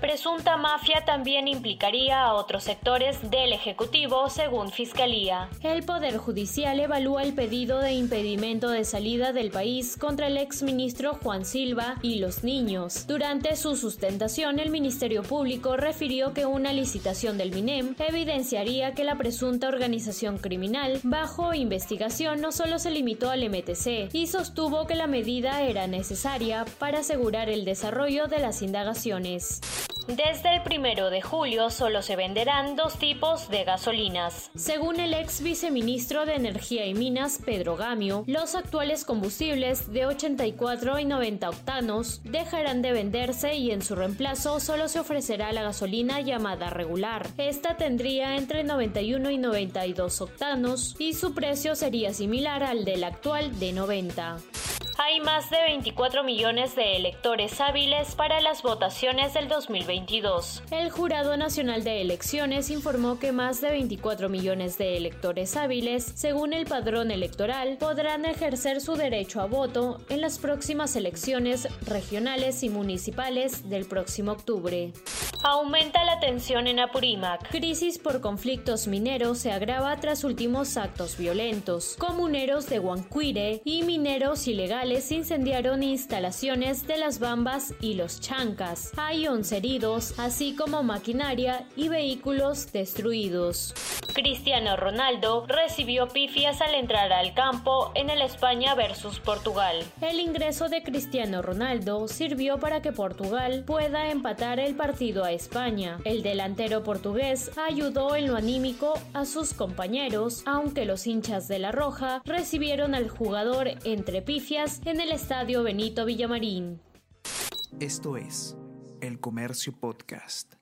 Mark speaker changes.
Speaker 1: Presunta mafia también implicaría a otros sectores del Ejecutivo, según Fiscalía.
Speaker 2: El Poder Judicial evalúa el pedido de impedimento de salida del país contra el exministro Juan Silva y los niños. Durante su sustentación, el Ministerio Público refirió que una licitación del MINEM evidenciaría que la presunta organización criminal bajo investigación no solo se limitó al MTC y sostuvo que la medida era necesaria para asegurar el desarrollo de las indagaciones.
Speaker 1: Desde el primero de julio solo se venderán dos tipos de gasolinas.
Speaker 2: Según el ex viceministro de Energía y Minas, Pedro Gamio, los actuales combustibles de 84 y 90 octanos dejarán de venderse y en su reemplazo solo se ofrecerá la gasolina llamada regular. Esta tendría entre 91 y 92 octanos y su precio sería similar al del actual de 90.
Speaker 1: Hay más de 24 millones de electores hábiles para las votaciones del 2022.
Speaker 2: El Jurado Nacional de Elecciones informó que más de 24 millones de electores hábiles, según el padrón electoral, podrán ejercer su derecho a voto en las próximas elecciones regionales y municipales del próximo octubre.
Speaker 1: Aumenta la tensión en Apurímac.
Speaker 2: Crisis por conflictos mineros se agrava tras últimos actos violentos. Comuneros de Huancuire y mineros ilegales incendiaron instalaciones de las Bambas y los Chancas. Hay 11 heridos, así como maquinaria y vehículos destruidos.
Speaker 1: Cristiano Ronaldo recibió pifias al entrar al campo en el España versus Portugal.
Speaker 2: El ingreso de Cristiano Ronaldo sirvió para que Portugal pueda empatar el partido a España. El delantero portugués ayudó en lo anímico a sus compañeros, aunque los hinchas de la Roja recibieron al jugador entre pifias en el estadio Benito Villamarín.
Speaker 3: Esto es El Comercio Podcast.